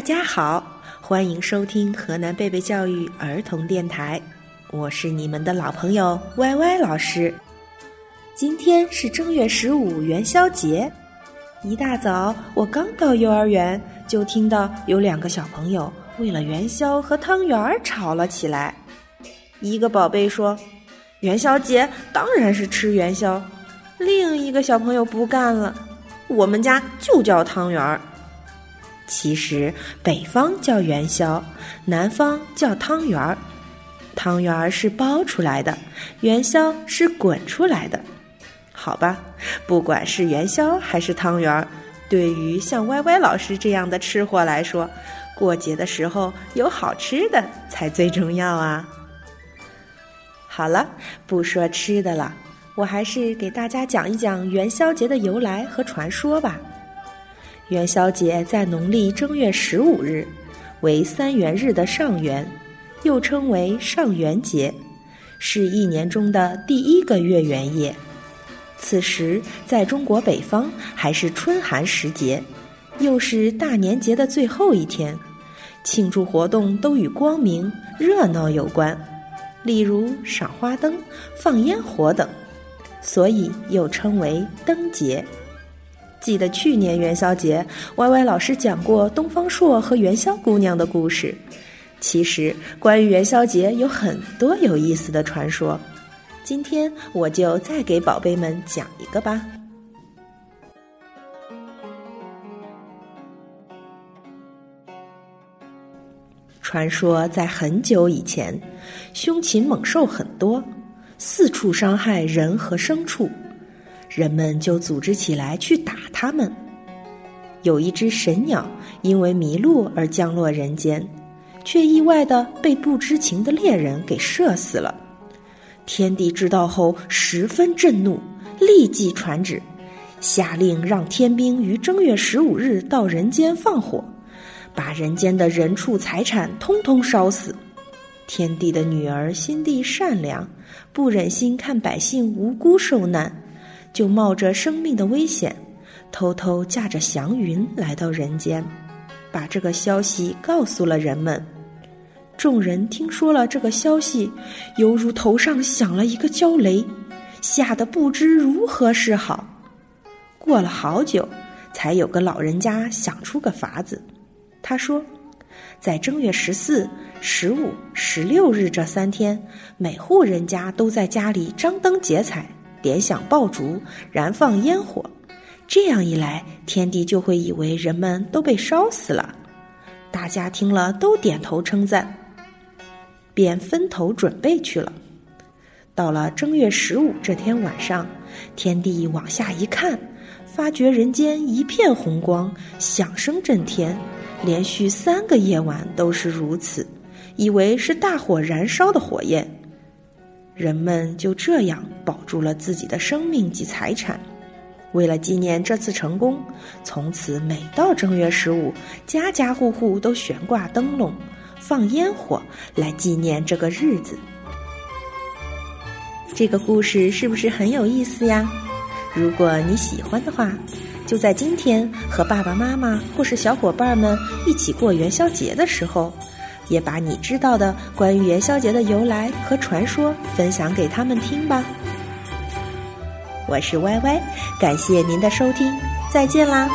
大家好，欢迎收听河南贝贝教育儿童电台，我是你们的老朋友歪歪老师。今天是正月十五元宵节，一大早我刚到幼儿园，就听到有两个小朋友为了元宵和汤圆儿吵了起来。一个宝贝说：“元宵节当然是吃元宵。”另一个小朋友不干了：“我们家就叫汤圆儿。”其实北方叫元宵，南方叫汤圆儿。汤圆儿是包出来的，元宵是滚出来的。好吧，不管是元宵还是汤圆儿，对于像歪歪老师这样的吃货来说，过节的时候有好吃的才最重要啊。好了，不说吃的了，我还是给大家讲一讲元宵节的由来和传说吧。元宵节在农历正月十五日，为三元日的上元，又称为上元节，是一年中的第一个月圆夜。此时在中国北方还是春寒时节，又是大年节的最后一天，庆祝活动都与光明、热闹有关，例如赏花灯、放烟火等，所以又称为灯节。记得去年元宵节，歪歪老师讲过东方朔和元宵姑娘的故事。其实，关于元宵节有很多有意思的传说。今天我就再给宝贝们讲一个吧。传说在很久以前，凶禽猛兽很多，四处伤害人和牲畜。人们就组织起来去打他们。有一只神鸟因为迷路而降落人间，却意外的被不知情的猎人给射死了。天帝知道后十分震怒，立即传旨，下令让天兵于正月十五日到人间放火，把人间的人畜财产通通烧死。天帝的女儿心地善良，不忍心看百姓无辜受难。就冒着生命的危险，偷偷驾着祥云来到人间，把这个消息告诉了人们。众人听说了这个消息，犹如头上响了一个焦雷，吓得不知如何是好。过了好久，才有个老人家想出个法子。他说，在正月十四、十五、十六日这三天，每户人家都在家里张灯结彩。点响爆竹，燃放烟火，这样一来，天帝就会以为人们都被烧死了。大家听了都点头称赞，便分头准备去了。到了正月十五这天晚上，天帝往下一看，发觉人间一片红光，响声震天，连续三个夜晚都是如此，以为是大火燃烧的火焰。人们就这样保住了自己的生命及财产。为了纪念这次成功，从此每到正月十五，家家户户都悬挂灯笼、放烟火，来纪念这个日子。这个故事是不是很有意思呀？如果你喜欢的话，就在今天和爸爸妈妈或是小伙伴们一起过元宵节的时候。也把你知道的关于元宵节的由来和传说分享给他们听吧。我是歪歪，感谢您的收听，再见啦。